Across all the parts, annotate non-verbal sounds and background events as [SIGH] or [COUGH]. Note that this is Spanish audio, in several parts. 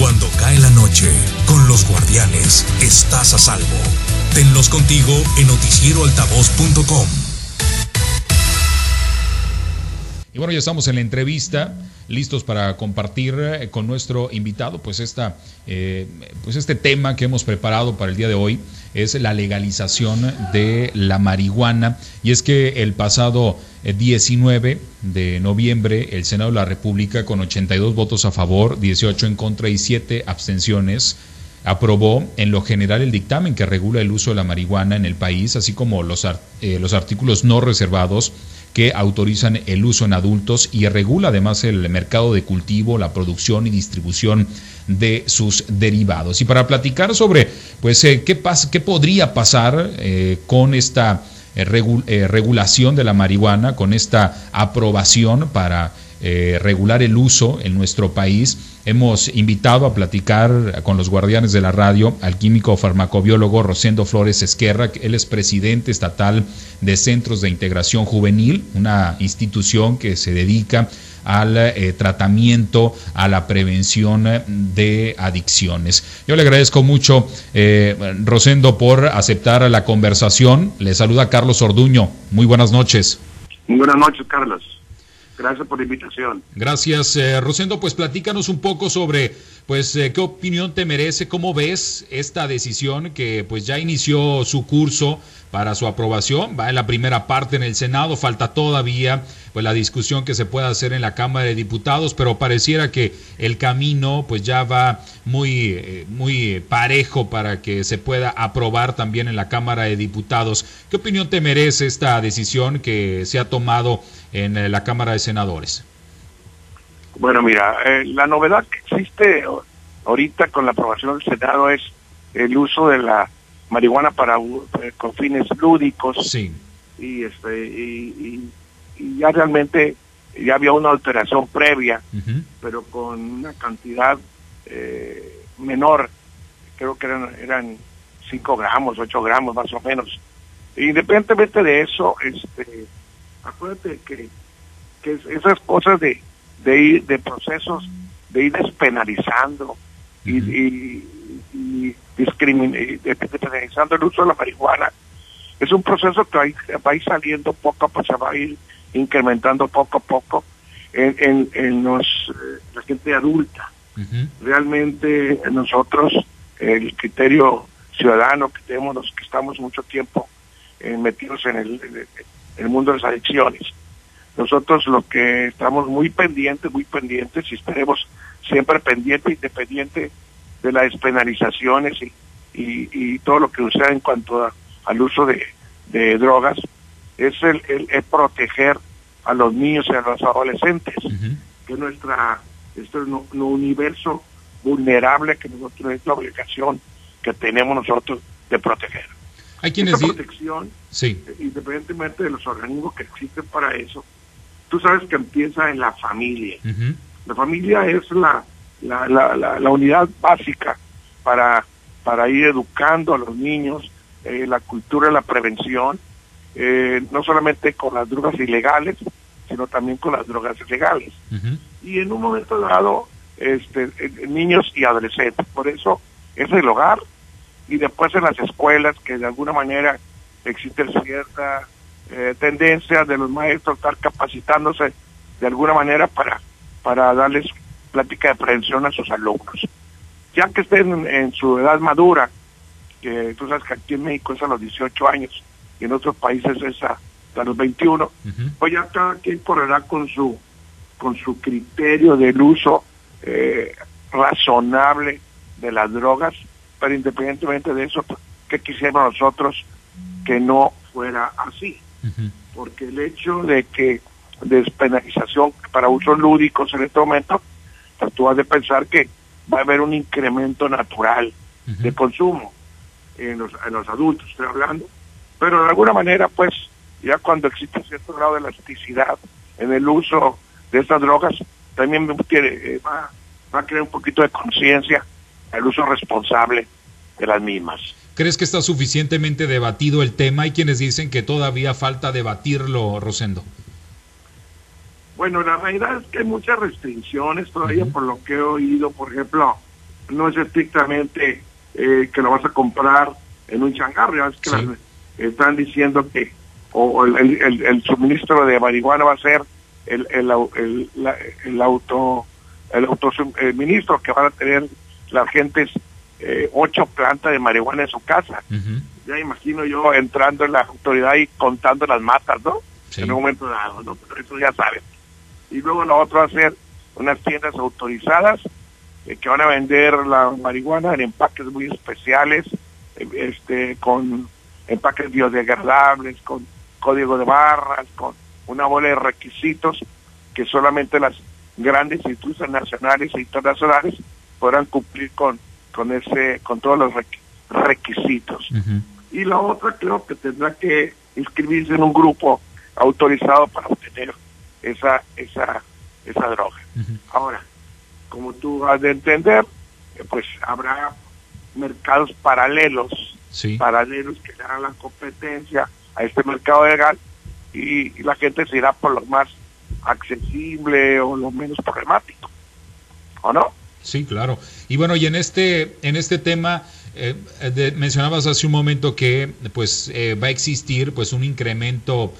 Cuando cae la noche, con los guardianes, estás a salvo. Tenlos contigo en noticieroaltavoz.com. Y bueno, ya estamos en la entrevista, listos para compartir eh, con nuestro invitado, pues esta, eh, pues este tema que hemos preparado para el día de hoy es la legalización de la marihuana. Y es que el pasado 19 eh, de noviembre, el Senado de la República, con 82 votos a favor, 18 en contra y 7 abstenciones, aprobó en lo general el dictamen que regula el uso de la marihuana en el país, así como los, los artículos no reservados que autorizan el uso en adultos y regula además el mercado de cultivo, la producción y distribución de sus derivados. Y para platicar sobre pues eh, qué, qué podría pasar eh, con esta eh, regulación de la marihuana, con esta aprobación para regular el uso en nuestro país, Hemos invitado a platicar con los guardianes de la radio al químico farmacobiólogo Rosendo Flores Esquerra, él es presidente estatal de Centros de Integración Juvenil, una institución que se dedica al eh, tratamiento, a la prevención de adicciones. Yo le agradezco mucho, eh, Rosendo, por aceptar la conversación. Le saluda Carlos Orduño. Muy buenas noches. Buenas noches, Carlos. Gracias por la invitación. Gracias, eh, Rosendo. Pues platícanos un poco sobre, pues, eh, qué opinión te merece, cómo ves esta decisión que, pues, ya inició su curso para su aprobación. Va en la primera parte en el Senado, falta todavía, pues, la discusión que se pueda hacer en la Cámara de Diputados, pero pareciera que el camino, pues, ya va muy, eh, muy parejo para que se pueda aprobar también en la Cámara de Diputados. ¿Qué opinión te merece esta decisión que se ha tomado? en eh, la Cámara de Senadores? Bueno, mira, eh, la novedad que existe ahorita con la aprobación del Senado es el uso de la marihuana para eh, con fines lúdicos. Sí. Y, este, y, ya realmente ya había una alteración previa, pero con una cantidad menor, creo que eran, eran 5 gramos, 8 gramos más o menos. Independientemente de eso, este acuérdate que, que esas cosas de, de ir, de procesos, de ir despenalizando y, y, y despenalizando el uso de la marihuana, es un proceso que va a ir, saliendo poco a poco, se va a ir incrementando poco a poco en, en, en los, eh, la gente adulta. Realmente nosotros, el criterio ciudadano que tenemos los que estamos mucho tiempo eh, metidos en el, el mundo de las adicciones. Nosotros lo que estamos muy pendientes, muy pendientes y esperemos siempre pendiente, independiente de las despenalizaciones y, y, todo lo que suceda en cuanto al uso de, drogas, es el, el, proteger a los niños y a los adolescentes, que es nuestra, este es nuestro universo vulnerable que nosotros es la obligación que tenemos nosotros de proteger. Hay quienes Esta protección, sí. independientemente de los organismos que existen para eso, tú sabes que empieza en la familia. La familia es la, la, la, la, unidad básica para, para ir educando a los niños eh, la cultura de la prevención, eh, no solamente con las drogas ilegales, sino también con las drogas legales. Y en un momento dado, este, niños y adolescentes. Por eso es el hogar, y después en las escuelas que de alguna manera existe cierta eh, tendencia de los maestros a estar capacitándose de alguna manera para, para darles plática de prevención a sus alumnos. Ya que estén en, su edad madura, que tú sabes que aquí en México es a los 18 años y en otros países es a, los 21, pues ya cada quien correrá con su, con su criterio del uso eh, razonable de las drogas pero independientemente de eso, ¿qué quisiéramos nosotros que no fuera así? Porque el hecho de que despenalización para usos lúdicos en este momento, pues tú has de pensar que va a haber un incremento natural de consumo en los, en los adultos, estoy hablando, pero de alguna manera, pues, ya cuando existe cierto grado de elasticidad en el uso de estas drogas, también eh, va, va a crear un poquito de conciencia el uso responsable de las mismas. ¿Crees que está suficientemente debatido el tema? Hay quienes dicen que todavía falta debatirlo, Rosendo. Bueno, la realidad es que hay muchas restricciones todavía por lo que he oído, por ejemplo, no es estrictamente eh, que lo vas a comprar en un changarro, es que están diciendo que o el, suministro de marihuana va a ser el, el, el, auto el autosuministro que van a tener las gentes eh, ocho plantas de marihuana en su casa. Ya imagino yo entrando en la autoridad y contando las matas, ¿no? En un momento dado, ¿no? Pero eso ya saben. Y luego lo otro va a ser unas tiendas autorizadas eh, que van a vender la marihuana en empaques muy especiales, eh, este, con empaques biodegradables, con código de barras, con una bola de requisitos que solamente las grandes instituciones nacionales e internacionales podrán cumplir con, con ese, con todos los requisitos. Y la otra creo que tendrá que inscribirse en un grupo autorizado para obtener esa, esa, esa droga. Ahora, como tú has de entender, pues habrá mercados paralelos, paralelos que le la competencia a este mercado legal y, la gente se irá por lo más accesible o lo menos problemático, ¿o no? Sí, claro. Y bueno, y en este, en este tema, eh, mencionabas hace un momento que pues eh, va a existir pues un incremento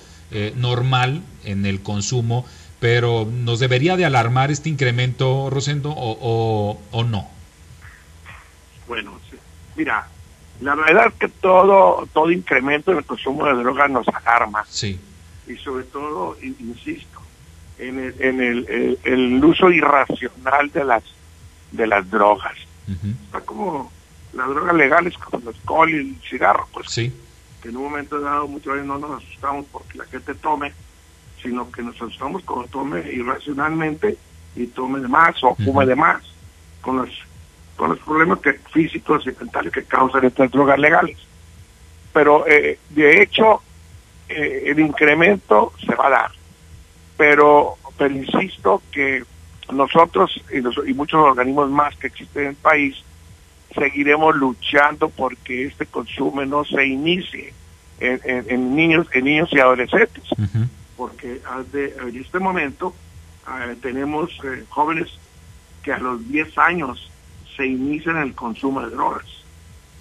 normal en el consumo pero ¿nos debería de alarmar este incremento, Rosendo, o, o, no? Bueno, mira, la verdad es que todo, todo incremento en el consumo de drogas nos alarma. Sí. Y sobre todo, insisto, en el, en el, el, uso irracional de las, de las drogas. Está como las drogas legales como el alcohol y el cigarro, pues. Sí. Que en un momento dado muchas veces no nos asustamos porque la gente tome sino que nos asustamos cuando tome irracionalmente y tome de más o fume de más, con los, con los problemas que, físicos y mentales que causan estas drogas legales. Pero eh, de hecho, eh, el incremento se va a dar. Pero, pero insisto que nosotros y, y muchos organismos más que existen en el país seguiremos luchando porque este consumo no se inicie en, niños en niños y adolescentes. Porque en este momento eh, tenemos eh, jóvenes que a los 10 años se inician el consumo de drogas.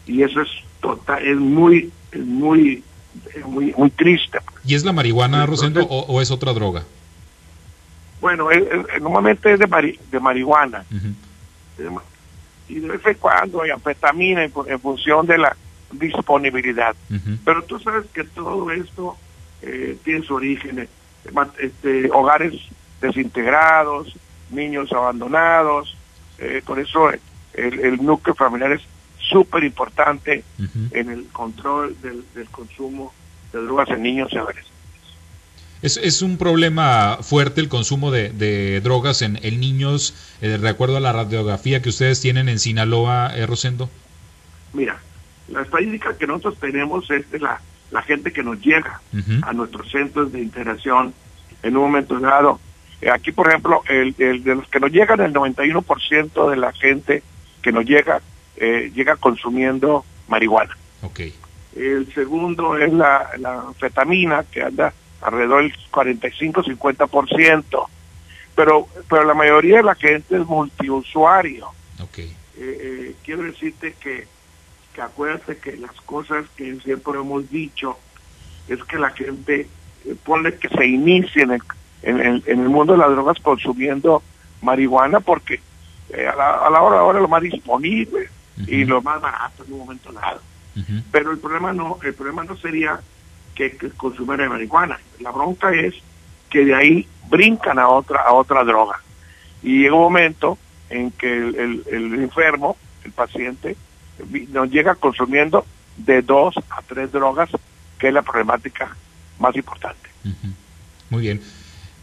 Y eso es total es muy muy muy muy triste. Y es la marihuana Rosendo o, es otra droga bueno normalmente es de, de marihuana. Y de vez en cuando hay anfetamina en, función de la disponibilidad. Pero tú sabes que todo esto eh, tiene su origen en este, hogares desintegrados, niños abandonados, eh, por eso el, núcleo familiar es súper importante en el control del, consumo de drogas en niños y adolescentes. Es, es un problema fuerte el consumo de, drogas en, niños, eh, de acuerdo a la radiografía que ustedes tienen en Sinaloa, eh, Rosendo. Mira, la estadística que nosotros tenemos es de la la gente que nos llega a nuestros centros de integración en un momento dado. Eh, aquí, por ejemplo, el, de los que nos llegan, el 91% de la gente que nos llega, eh, llega consumiendo marihuana. Okay. El segundo es la, la fetamina, que anda alrededor del 45-50%. Pero, pero la mayoría de la gente es multiusuario. Okay. Eh, quiero decirte que que acuérdate que las cosas que siempre hemos dicho es que la gente eh, pone que se inicie en el, en, el, mundo de las drogas consumiendo marihuana porque eh, a, la, a, la, hora ahora lo más disponible y lo más barato en un momento dado. Pero el problema no, el problema no sería que, que consumiera marihuana. La bronca es que de ahí brincan a otra, a otra droga. Y llega un momento en que el, el enfermo, el paciente, nos llega consumiendo de dos a tres drogas, que es la problemática más importante. Muy bien.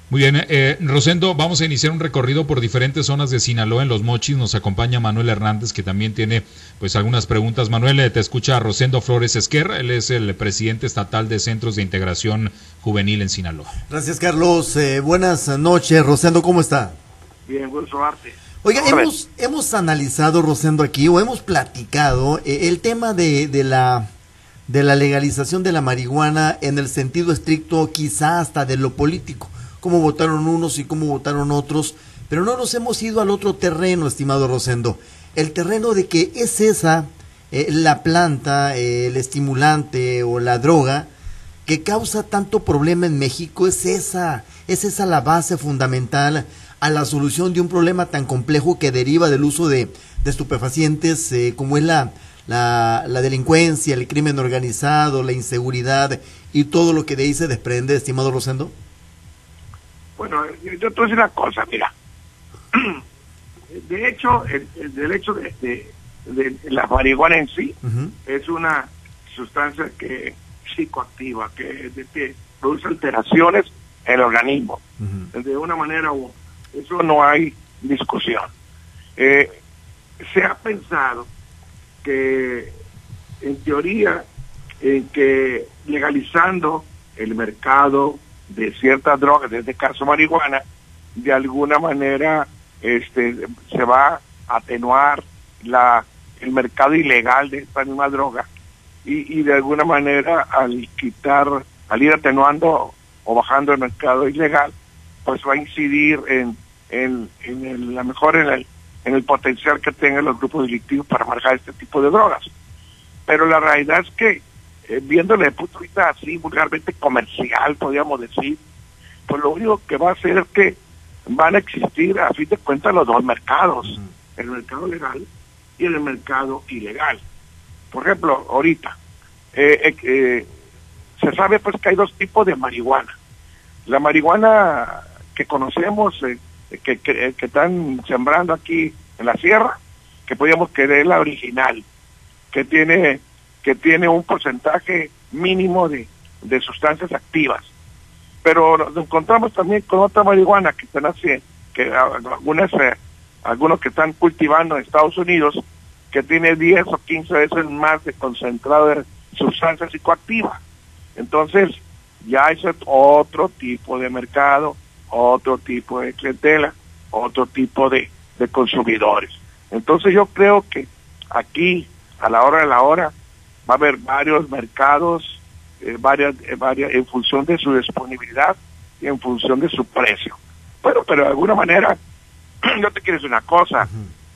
Muy bien, eh, Rosendo, vamos a iniciar un recorrido por diferentes zonas de Sinaloa en Los Mochis. Nos acompaña Manuel Hernández, que también tiene pues algunas preguntas. Manuel, eh, te escucha Rosendo Flores Esquerra, él es el presidente estatal de Centros de Integración Juvenil en Sinaloa. Gracias, Carlos. Eh, buenas noches. Rosendo, ¿cómo está? Bien, buen arte. Oiga, hemos, hemos analizado, Rosendo, aquí, o hemos platicado eh, el tema de, de, la, de la legalización de la marihuana en el sentido estricto, quizá hasta de lo político, cómo votaron unos y cómo votaron otros, pero no nos hemos ido al otro terreno, estimado Rosendo. el terreno de que es esa eh, la planta, eh, el estimulante o la droga que causa tanto problema en México, es esa, es esa la base fundamental a la solución de un problema tan complejo que deriva del uso de, estupefacientes eh, como es la, la, la, delincuencia, el crimen organizado, la inseguridad y todo lo que de ahí se desprende, estimado Rosendo? Bueno, yo te voy a decir una cosa, mira. [CLEARS THROAT] De hecho, el, hecho de, la marihuana en sí es una sustancia que psicoactiva, que, produce alteraciones en el organismo, de una manera u otra. Eso no hay discusión. Eh, se ha pensado que, en teoría, en que legalizando el mercado de ciertas drogas, en este caso marihuana, de alguna manera este, se va a atenuar la, el mercado ilegal de esta misma droga y, y de alguna manera al quitar, al ir atenuando o bajando el mercado ilegal, pues va a incidir en, en, en el, la mejor en el, en el potencial que tengan los grupos delictivos para manejar este tipo de drogas. Pero la realidad es que, eh, viéndole de punto de vista así, vulgarmente comercial, podríamos decir, pues lo único que va a hacer es que van a existir, a fin de cuentas, los dos mercados, el mercado legal y el mercado ilegal. Por ejemplo, ahorita, eh, eh, eh, se sabe pues que hay dos tipos de marihuana. La marihuana que conocemos, que, que, están sembrando aquí en la sierra, que podríamos creer la original, que tiene, que tiene un porcentaje mínimo de, de sustancias activas. Pero nos encontramos también con otra marihuana que están haciendo, que algunas, algunos que están cultivando en Estados Unidos, que tiene 10 o 15 veces más de concentrado de sustancia psicoactiva. Entonces, ya es otro tipo de mercado, otro tipo de clientela, otro tipo de, de consumidores. Entonces yo creo que aquí, a la hora de la hora, va a haber varios mercados, eh, varias, eh, varias, en función de su disponibilidad y en función de su precio. Bueno, pero de alguna manera, [CLEARS THROAT] yo te quiero decir una cosa,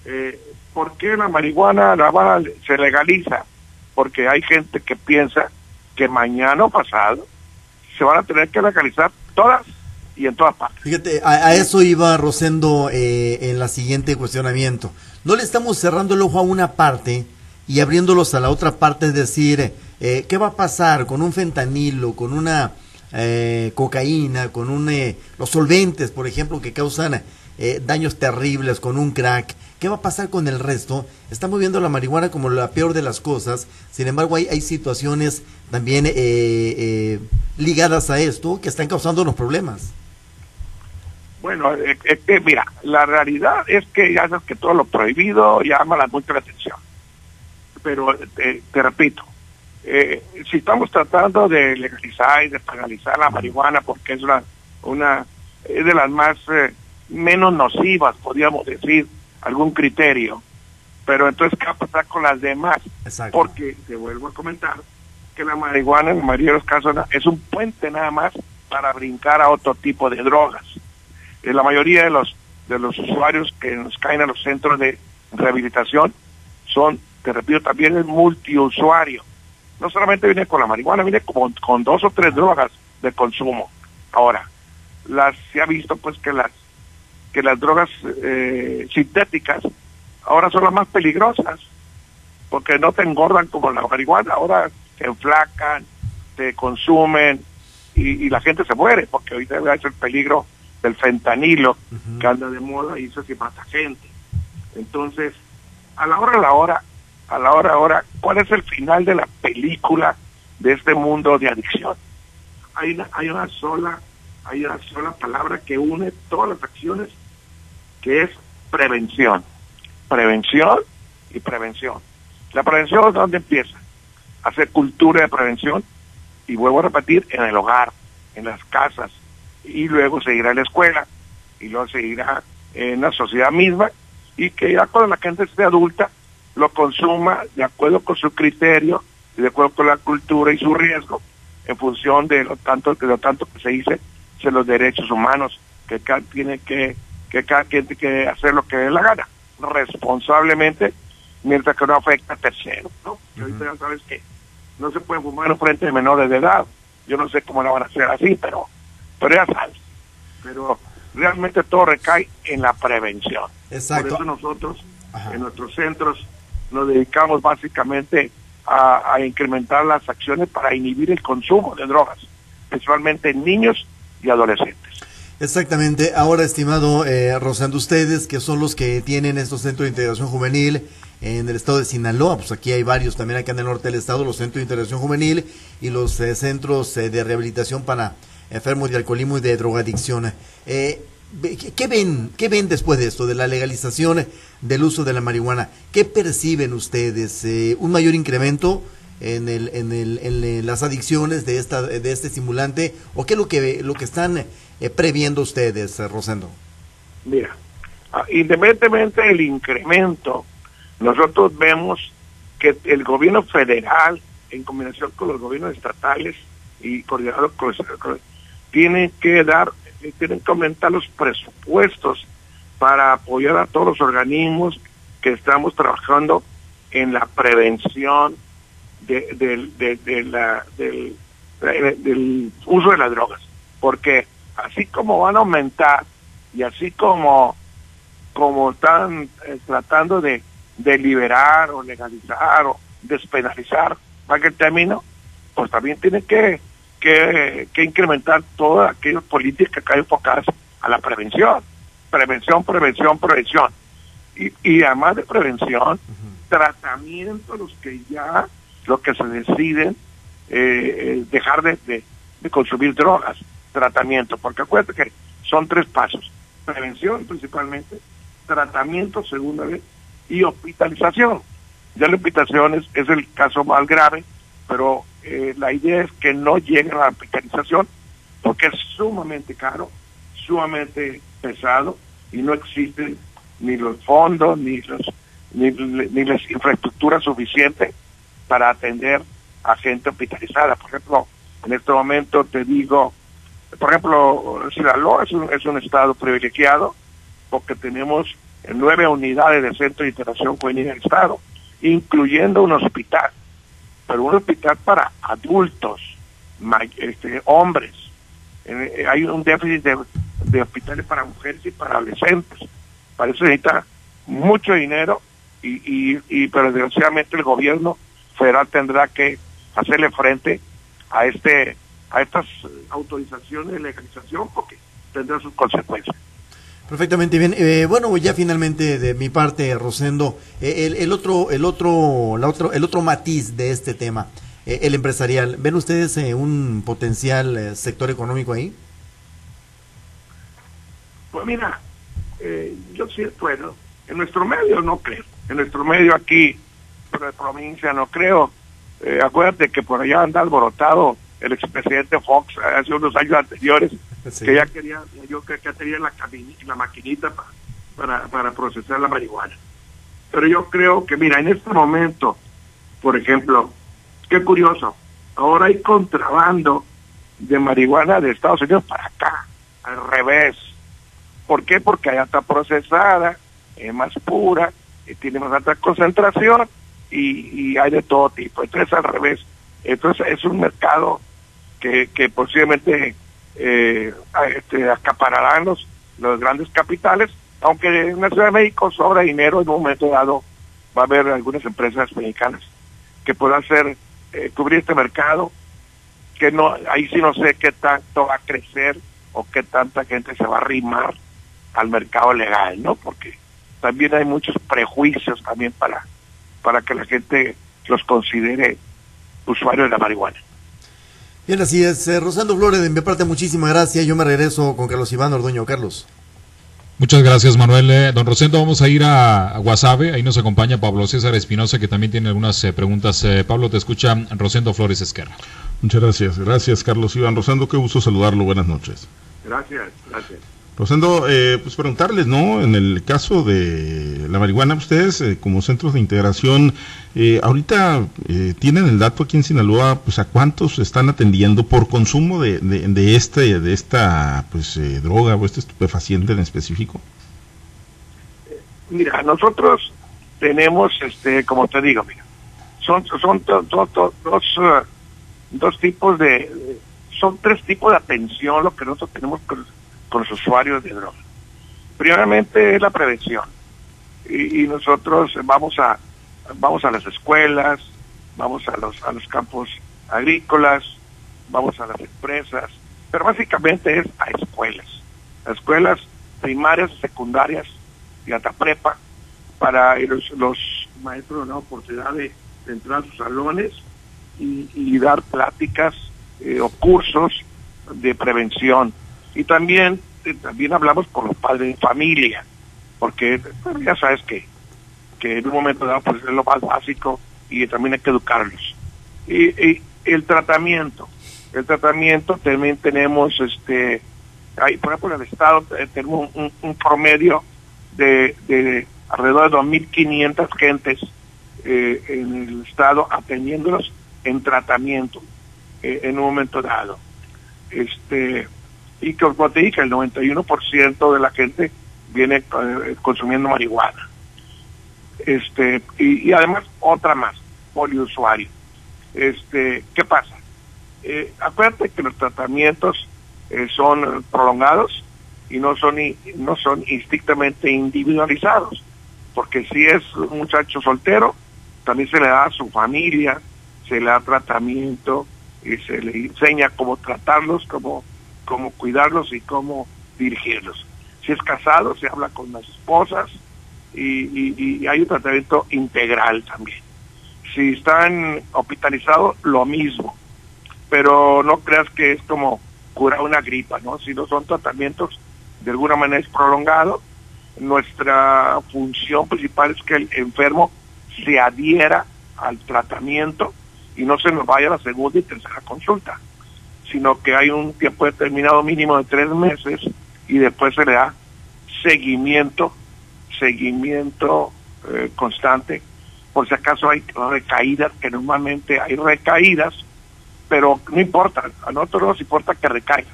eh, ¿por qué la marihuana la se legaliza? Porque hay gente que piensa que mañana o pasado se van a tener que legalizar todas y en todas partes. Fíjate, a, eso iba Rosendo eh, en la siguiente cuestionamiento. No le estamos cerrando el ojo a una parte y abriéndolos a la otra parte, es decir, eh, ¿qué va a pasar con un fentanilo, con una eh, cocaína, con un, los solventes, por ejemplo, que causan daños terribles, con un crack? ¿Qué va a pasar con el resto? Estamos viendo la marihuana como la peor de las cosas. Sin embargo, hay, hay situaciones también eh, eh, ligadas a esto que están causando los problemas. Bueno, eh, mira, la realidad es que ya sabes que todo lo prohibido llama la mucha atención. Pero te, repito, si estamos tratando de legalizar y de legalizar la marihuana porque es una, una es de las más menos nocivas, podríamos decir, algún criterio. Pero entonces, ¿qué va a pasar con las demás? Porque, te vuelvo a comentar, que la marihuana en la mayoría de los casos es un puente nada más para brincar a otro tipo de drogas. En la mayoría de los de los usuarios que nos caen a los centros de rehabilitación son, te repito, también el multiusuario. No solamente viene con la marihuana, viene con, con dos o tres drogas de consumo. Ahora, las se ha visto pues que las que las drogas eh, sintéticas ahora son las más peligrosas, porque no te engordan como la marihuana, ahora te enflacan, te consumen y, la gente se muere, porque ahorita es el peligro del fentanilo que anda de moda y eso sí mata gente. Entonces, a la hora a la hora, a la hora a hora, ¿cuál es el final de la película de este mundo de adicción? Hay una, hay una sola hay una sola palabra que une todas las acciones que es prevención. Prevención y prevención. La prevención es donde empieza. Hacer cultura de prevención y vuelvo a repetir, en el hogar, en las casas, y luego seguirá en la escuela, y luego seguirá en la sociedad misma, y que ya cuando la gente esté adulta, lo consuma de acuerdo con su criterio, y de acuerdo con la cultura y su riesgo, en función de lo tanto, de lo tanto que se dice, de los derechos humanos, que cada tiene que que cada quien tiene que hacer lo que dé la gana. responsablemente mientras que no afecta a terceros, ¿no? ya sabes que no se puede fumar en frente de menores de edad. Yo no sé cómo la van a hacer así, pero, pero ya sabes. Pero realmente todo recae en la prevención. Exacto. Por eso nosotros en nuestros centros nos dedicamos básicamente a, incrementar las acciones para inhibir el consumo de drogas, principalmente en niños y adolescentes. Exactamente. Ahora, estimado eh, Rosando, ustedes que son los que tienen estos centros de integración juvenil en el estado de Sinaloa, pues aquí hay varios también acá en el norte del estado, los centros de integración juvenil y los eh, centros eh, de rehabilitación para enfermos de alcoholismo y de drogadicción. Eh, ¿Qué ven, ¿Qué ven después de esto, de la legalización del uso de la marihuana? ¿Qué perciben ustedes? Eh, ¿Un mayor incremento en, el, en, el, en las adicciones de, esta, de este estimulante? ¿O qué es lo que, lo que están eh, previendo ustedes, Rosendo? Mira, ah, independientemente del incremento, nosotros vemos que el gobierno federal, en combinación con los gobiernos estatales y coordinados con los, tiene que dar tienen que aumentar los presupuestos para apoyar a todos los organismos que estamos trabajando en la prevención de, del, uso de las drogas. Porque así como van a aumentar y así como, como están eh, tratando de, de liberar o legalizar o despenalizar, para que el término, pues también tienen que que, incrementar todas aquellas políticas que hay enfocadas a la prevención. Prevención, prevención, prevención. Y, y además de prevención, tratamiento, los que ya, los que se deciden eh, eh, dejar de, de, consumir drogas, tratamiento, porque acuérdate que son tres pasos, prevención principalmente, tratamiento segunda vez y hospitalización. Ya la hospitalización es, es el caso más grave, pero eh, la idea es que no llegue a la hospitalización porque es sumamente caro, sumamente pesado y no existen ni los fondos ni los ni, las infraestructuras suficientes para atender a gente hospitalizada. Por ejemplo, en este momento te digo, por ejemplo, Sinaloa es un, es un estado privilegiado porque tenemos nueve unidades de centro de integración juvenil en el estado, incluyendo un hospital pero un hospital para adultos, este, hombres. Eh, hay un déficit de, hospitales para mujeres y para adolescentes. Para eso necesita mucho dinero y, y, y pero desgraciadamente el gobierno federal tendrá que hacerle frente a este a estas autorizaciones de legalización porque tendrá sus consecuencias. Perfectamente bien. Eh, bueno, ya finalmente de mi parte, Rosendo, eh, el, el, otro, el otro, la otro, el otro matiz de este tema, eh, el empresarial. ¿Ven ustedes un potencial sector económico ahí? Pues mira, yo sí, en nuestro medio no creo. En nuestro medio aquí, por la provincia, no creo. acuérdate que por allá anda alborotado el expresidente Fox hace unos años anteriores que ya quería, yo que tenía la, la maquinita para, para procesar la marihuana. Pero yo creo que, mira, en este momento, por ejemplo, qué curioso, ahora hay contrabando de marihuana de Estados Unidos para acá, al revés. ¿Por qué? Porque allá está procesada, es más pura, tiene más alta concentración y, y hay de todo tipo. Entonces, al revés. Entonces, es un mercado que, que posiblemente eh, este, acapararán los, los grandes capitales, aunque en la Ciudad de México sobra dinero, en un momento dado va a haber algunas empresas mexicanas que puedan hacer, eh, cubrir este mercado, que no, ahí sí no sé qué tanto va a crecer o qué tanta gente se va a arrimar al mercado legal, ¿no? Porque también hay muchos prejuicios también para, para que la gente los considere usuarios de la marihuana. Bien, así es. Eh, Rosando Flores, de mi parte, muchísimas gracias. Yo me regreso con Carlos Iván Orduño. Carlos. Muchas gracias, Manuel. Eh, don Rosendo, vamos a ir a, Guasave. Ahí nos acompaña Pablo César Espinosa, que también tiene algunas eh, preguntas. Pablo, te escucha Rosendo Flores Esquerra. Muchas gracias. Gracias, Carlos Iván. Rosendo, qué gusto saludarlo. Buenas noches. Gracias, gracias. Rosendo, eh, pues preguntarles, ¿no? En el caso de la marihuana, ustedes eh, como centros de integración, eh, ahorita eh, tienen el dato aquí en Sinaloa, pues a cuántos están atendiendo por consumo de, de, este, de esta, pues droga o este estupefaciente en específico. Mira, nosotros tenemos, este, como te digo, mira, son dos tipos de son tres tipos de atención lo que nosotros tenemos con, los usuarios de drogas. Primeramente es la prevención y, nosotros vamos a vamos a las escuelas, vamos a los a los campos agrícolas, vamos a las empresas, pero básicamente es a escuelas, a escuelas primarias, secundarias y hasta prepa para los, los maestros una oportunidad de, entrar a sus salones y, dar pláticas eh, o cursos de prevención. Y también, eh, también hablamos con los padres de familia, porque ya sabes que, que en un momento dado pues, es lo más básico y también hay que educarlos. Y, el tratamiento, el tratamiento también tenemos, este, hay, por ejemplo, en el Estado eh, tenemos un, promedio de, de alrededor de 2.500 gentes eh, en el Estado atendiéndolos en tratamiento en un momento dado. Este, y que, dije, el 91% de la gente viene eh, consumiendo marihuana. Este, y, además otra más, poliusuario. Este, ¿qué pasa? acuérdate que los tratamientos son prolongados y no son no son estrictamente individualizados porque si es un muchacho soltero, también se le da a su familia, se le da tratamiento y se le enseña cómo tratarlos, cómo, cómo cuidarlos y cómo dirigirlos. Si es casado, se habla con las esposas y, hay un tratamiento integral también. Si están hospitalizados, lo mismo. Pero no creas que es como curar una gripa, ¿no? Si no son tratamientos, de alguna manera es prolongado nuestra función principal es que el enfermo se adhiera al tratamiento y no se nos vaya a la segunda y tercera consulta, sino que hay un tiempo determinado mínimo de tres meses y después se le da seguimiento, seguimiento eh, constante, por si acaso hay recaídas, que normalmente hay recaídas, pero no importa, a nosotros no nos importa que recaiga,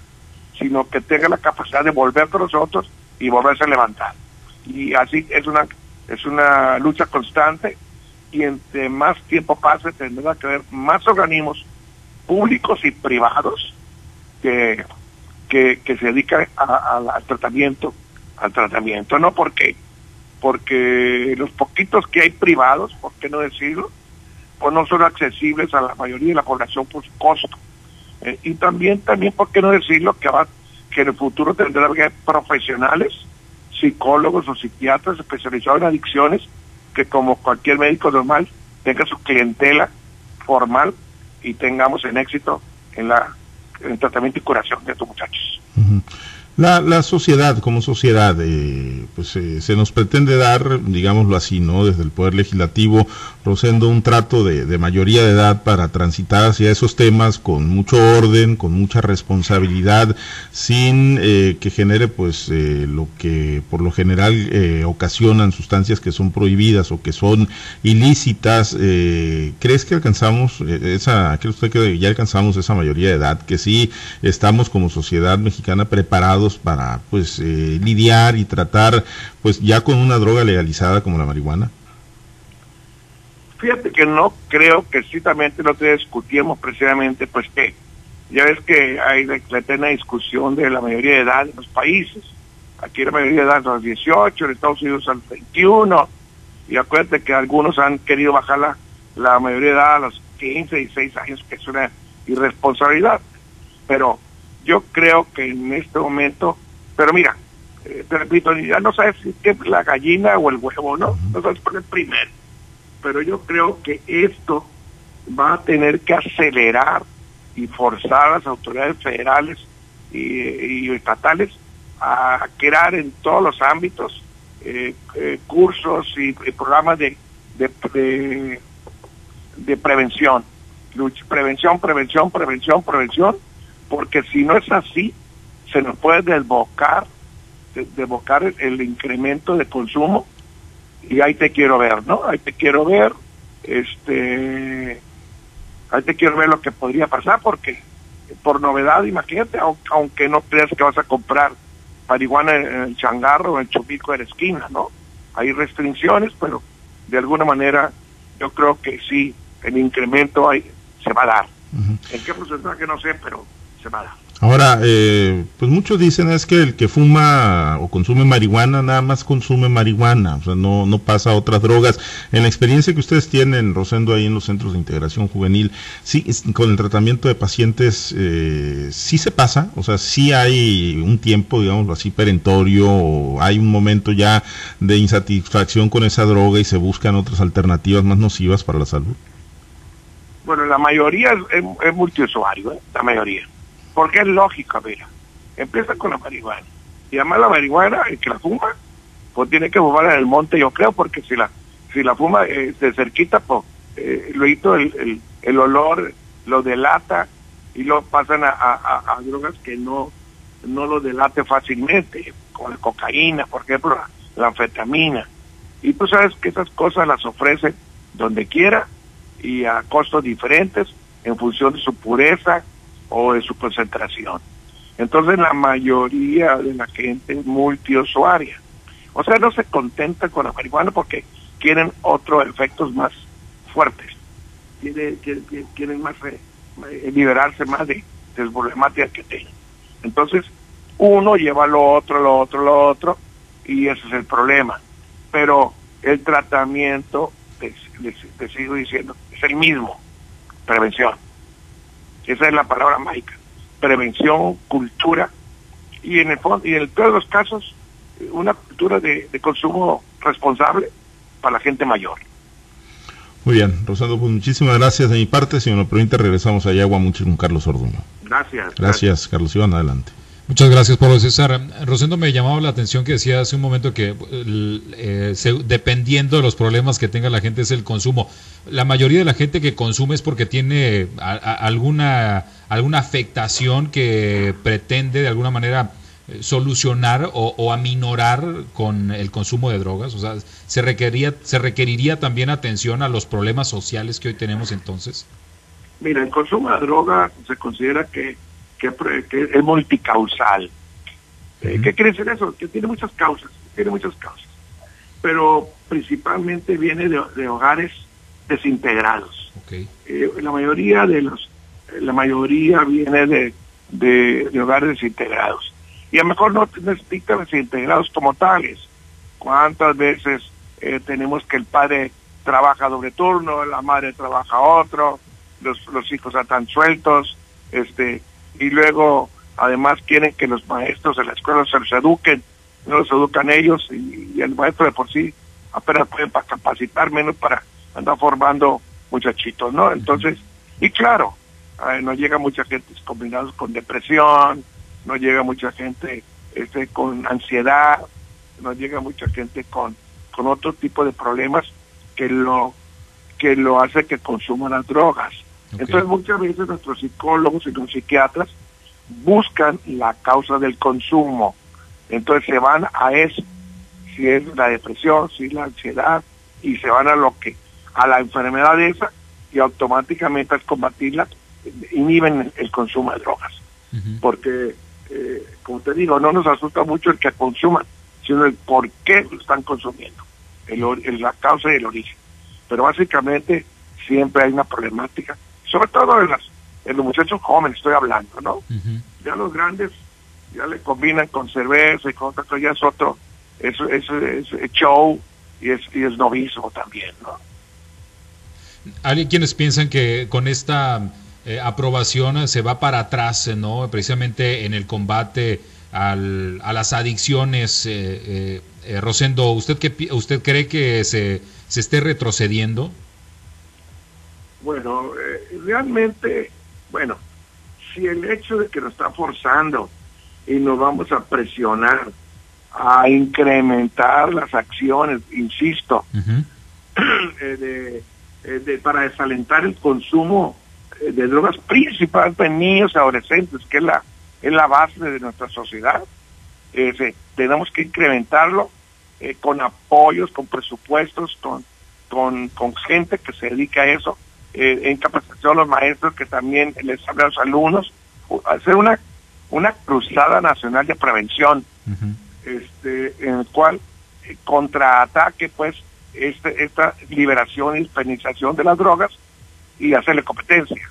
sino que tenga la capacidad de volver con nosotros y volverse a levantar. Y así es una es una lucha constante y entre más tiempo pase tendrá que haber más organismos públicos y privados que, que, se dedican al tratamiento al tratamiento. No porque porque los poquitos que hay privados por qué no decirlo pues no son accesibles a la mayoría de la población por su costo. Eh, y también también por qué no decirlo que va que en el futuro tendrá que profesionales psicólogos o psiquiatras especializados en adicciones que como cualquier médico normal tenga su clientela formal y tengamos en éxito en la en el tratamiento y curación de estos muchachos. La, la sociedad, como sociedad, eh, pues eh, se nos pretende dar, digámoslo así, ¿no? Desde el Poder Legislativo, Rosendo, un trato de, de, mayoría de edad para transitar hacia esos temas con mucho orden, con mucha responsabilidad, sin eh, que genere, pues, lo que por lo general ocasionan sustancias que son prohibidas o que son ilícitas. ¿Crees que alcanzamos esa, cree usted que ya alcanzamos esa mayoría de edad? Que sí estamos como sociedad mexicana preparados para pues eh, lidiar y tratar pues ya con una droga legalizada como la marihuana? Fíjate que no creo que ciertamente no te discutimos precisamente pues que ya ves que hay la eterna discusión de la mayoría de edad en los países. Aquí la mayoría de edad a los 18, en Estados Unidos a los 21. Y acuérdate que algunos han querido bajar la, la mayoría de edad a los 15 y 6 años, que es una irresponsabilidad. Pero yo creo que en este momento, pero mira, eh, te repito, ya no sabes si es la gallina o el huevo, ¿no? No sabes por el primero. Pero yo creo que esto va a tener que acelerar y forzar a las autoridades federales y, estatales a crear en todos los ámbitos eh, eh, cursos y, programas de, de, de, prevención. prevención, prevención, prevención, prevención, porque si no es así, se nos puede desbocar, desbocar el, incremento de consumo y ahí te quiero ver, ¿no? Ahí te quiero ver, este, ahí te quiero ver lo que podría pasar porque por novedad, imagínate, aunque no creas que vas a comprar marihuana en el changarro o en el chupico de la esquina, ¿no? hay restricciones, pero de alguna manera yo creo que sí, el incremento hay, se va a dar. ¿En qué porcentaje? No sé, pero Ahora, eh, pues muchos dicen es que el que fuma o consume marihuana nada más consume marihuana, o sea, no, no pasa a otras drogas. En la experiencia que ustedes tienen, Rosendo, ahí en los centros de integración juvenil, sí, con el tratamiento de pacientes, eh, sí se pasa, o sea, sí hay un tiempo, digamos así, perentorio, o hay un momento ya de insatisfacción con esa droga y se buscan otras alternativas más nocivas para la salud. Bueno, la mayoría es, es multiusuario, ¿eh? la mayoría porque es lógico, mira. Empieza con la marihuana. Y además la marihuana, el que la fuma, pues tiene que fumar en el monte, yo creo, porque si la si la fuma eh, de cerquita, pues eh, luego el, el, el, olor lo delata y lo pasan a, a, drogas que no, no lo delate fácilmente, como la cocaína, por ejemplo, la, la anfetamina. Y tú sabes que esas cosas las ofrecen donde quiera y a costos diferentes en función de su pureza, o de su concentración. Entonces la mayoría de la gente es multiusuaria. O sea, no se contenta con la marihuana porque quieren otros efectos más fuertes. Quieren, quieren, más eh, liberarse más de, de las problemáticas que tienen. Entonces, uno lleva lo otro, lo otro, lo otro, y ese es el problema. Pero el tratamiento, te sigo diciendo, es el mismo, prevención. Esa es la palabra mágica. Prevención, cultura y en el fondo, y en todos los casos, una cultura de, consumo responsable para la gente mayor. Muy bien, Rosando, pues muchísimas gracias de mi parte. Si me lo permite, regresamos a Agua mucho con Carlos Orduño. Gracias. Gracias, Carlos Iván, adelante. Muchas gracias, Pablo César. Rosendo, me llamaba la atención que decía hace un momento que eh, dependiendo de los problemas que tenga la gente es el consumo. La mayoría de la gente que consume es porque tiene alguna, alguna afectación que pretende de alguna manera eh, solucionar o, aminorar con el consumo de drogas. O sea, ¿se requeriría, ¿se requeriría también atención a los problemas sociales que hoy tenemos entonces? Mira, el consumo de droga se considera que que, es multicausal. Eh, ¿Qué quiere decir eso? Que tiene muchas causas, tiene muchas causas. Pero principalmente viene de, hogares desintegrados. Eh, la mayoría de los, la mayoría viene de, de, hogares desintegrados. Y a lo mejor no necesitan desintegrados como tales. ¿Cuántas veces eh, tenemos que el padre trabaja doble turno, la madre trabaja otro, los, los hijos están sueltos, este, y luego además quieren que los maestros de la escuela se los eduquen, no los educan ellos y, el maestro de por sí apenas pueden capacitar menos para andar formando muchachitos, ¿no? Entonces, y claro, no llega mucha gente combinados con depresión, no llega mucha gente este con ansiedad, no llega mucha gente con con otro tipo de problemas que lo que lo hace que consuman las drogas. Entonces muchas veces nuestros psicólogos y los psiquiatras buscan la causa del consumo. Entonces se van a eso, si es la depresión, si es la ansiedad, y se van a lo que, a la enfermedad esa, y automáticamente al combatirla, inhiben el consumo de drogas. Porque, eh, como te digo, no nos asusta mucho el que consuman, sino el por qué lo están consumiendo, el, la causa y el origen. Pero básicamente siempre hay una problemática sobre todo en, las, en los muchachos jóvenes estoy hablando, ¿no? Ya los grandes ya le combinan con cerveza y con otra cosa, ya es otro, es, es, show y es, y es novismo también, ¿no? Hay quienes piensan que con esta eh, aprobación se va para atrás, ¿no? Precisamente en el combate al, a las adicciones. Eh, eh, eh Rosendo, ¿usted, qué, ¿usted cree que se, se esté retrocediendo? Bueno, eh, realmente, bueno, si el hecho de que nos está forzando y nos vamos a presionar a incrementar las acciones, insisto, [CLEARS THROAT] eh, eh, de, para desalentar el consumo de drogas principalmente en niños y adolescentes, que es la, es la base de nuestra sociedad. tenemos que incrementarlo con apoyos, con presupuestos, con, con, con gente que se dedica a eso eh, en capacitación a los maestros que también les habla a los alumnos, hacer una, una cruzada nacional de prevención, este, en el cual contraataque pues este, esta liberación y dispensación de las drogas y hacerle competencia,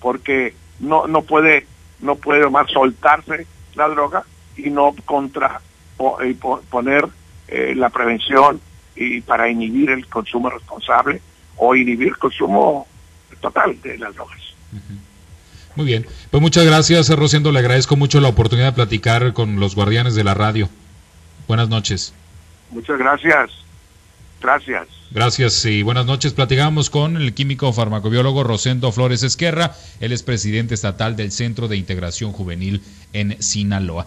porque no no puede no puede más soltarse la droga y no contra y poner eh, la prevención y para inhibir el consumo responsable o inhibir consumo total de las drogas. Muy bien, pues muchas gracias Rosendo, le agradezco mucho la oportunidad de platicar con los guardianes de la radio. Buenas noches. Muchas gracias. Gracias. Gracias y buenas noches. Platicamos con el químico farmacobiólogo Rosendo Flores Esquerra. Él es presidente estatal del Centro de Integración Juvenil en Sinaloa.